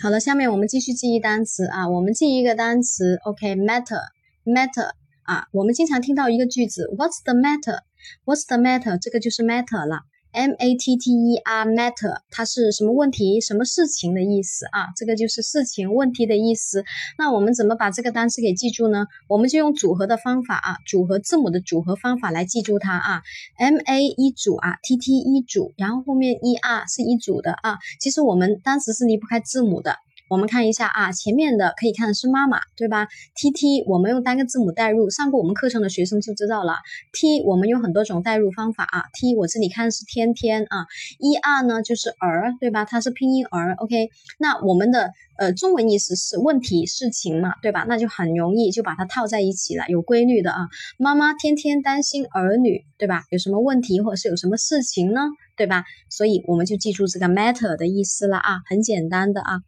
好了，下面我们继续记忆单词啊，我们记一个单词，OK，matter，matter 啊，我们经常听到一个句子，What's the matter？What's the matter？这个就是 matter 了。M A T T E R matter，它是什么问题、什么事情的意思啊？这个就是事情、问题的意思。那我们怎么把这个单词给记住呢？我们就用组合的方法啊，组合字母的组合方法来记住它啊。M A 一组啊，T T 一组，然后后面 E R 是一组的啊。其实我们单词是离不开字母的。我们看一下啊，前面的可以看的是妈妈，对吧？T T 我们用单个字母代入，上过我们课程的学生就知道了。T 我们有很多种代入方法啊。T 我这里看的是天天啊。E R 呢就是儿，对吧？它是拼音儿。OK，那我们的呃中文意思是问题、事情嘛，对吧？那就很容易就把它套在一起了，有规律的啊。妈妈天天担心儿女，对吧？有什么问题或者是有什么事情呢，对吧？所以我们就记住这个 matter 的意思了啊，很简单的啊。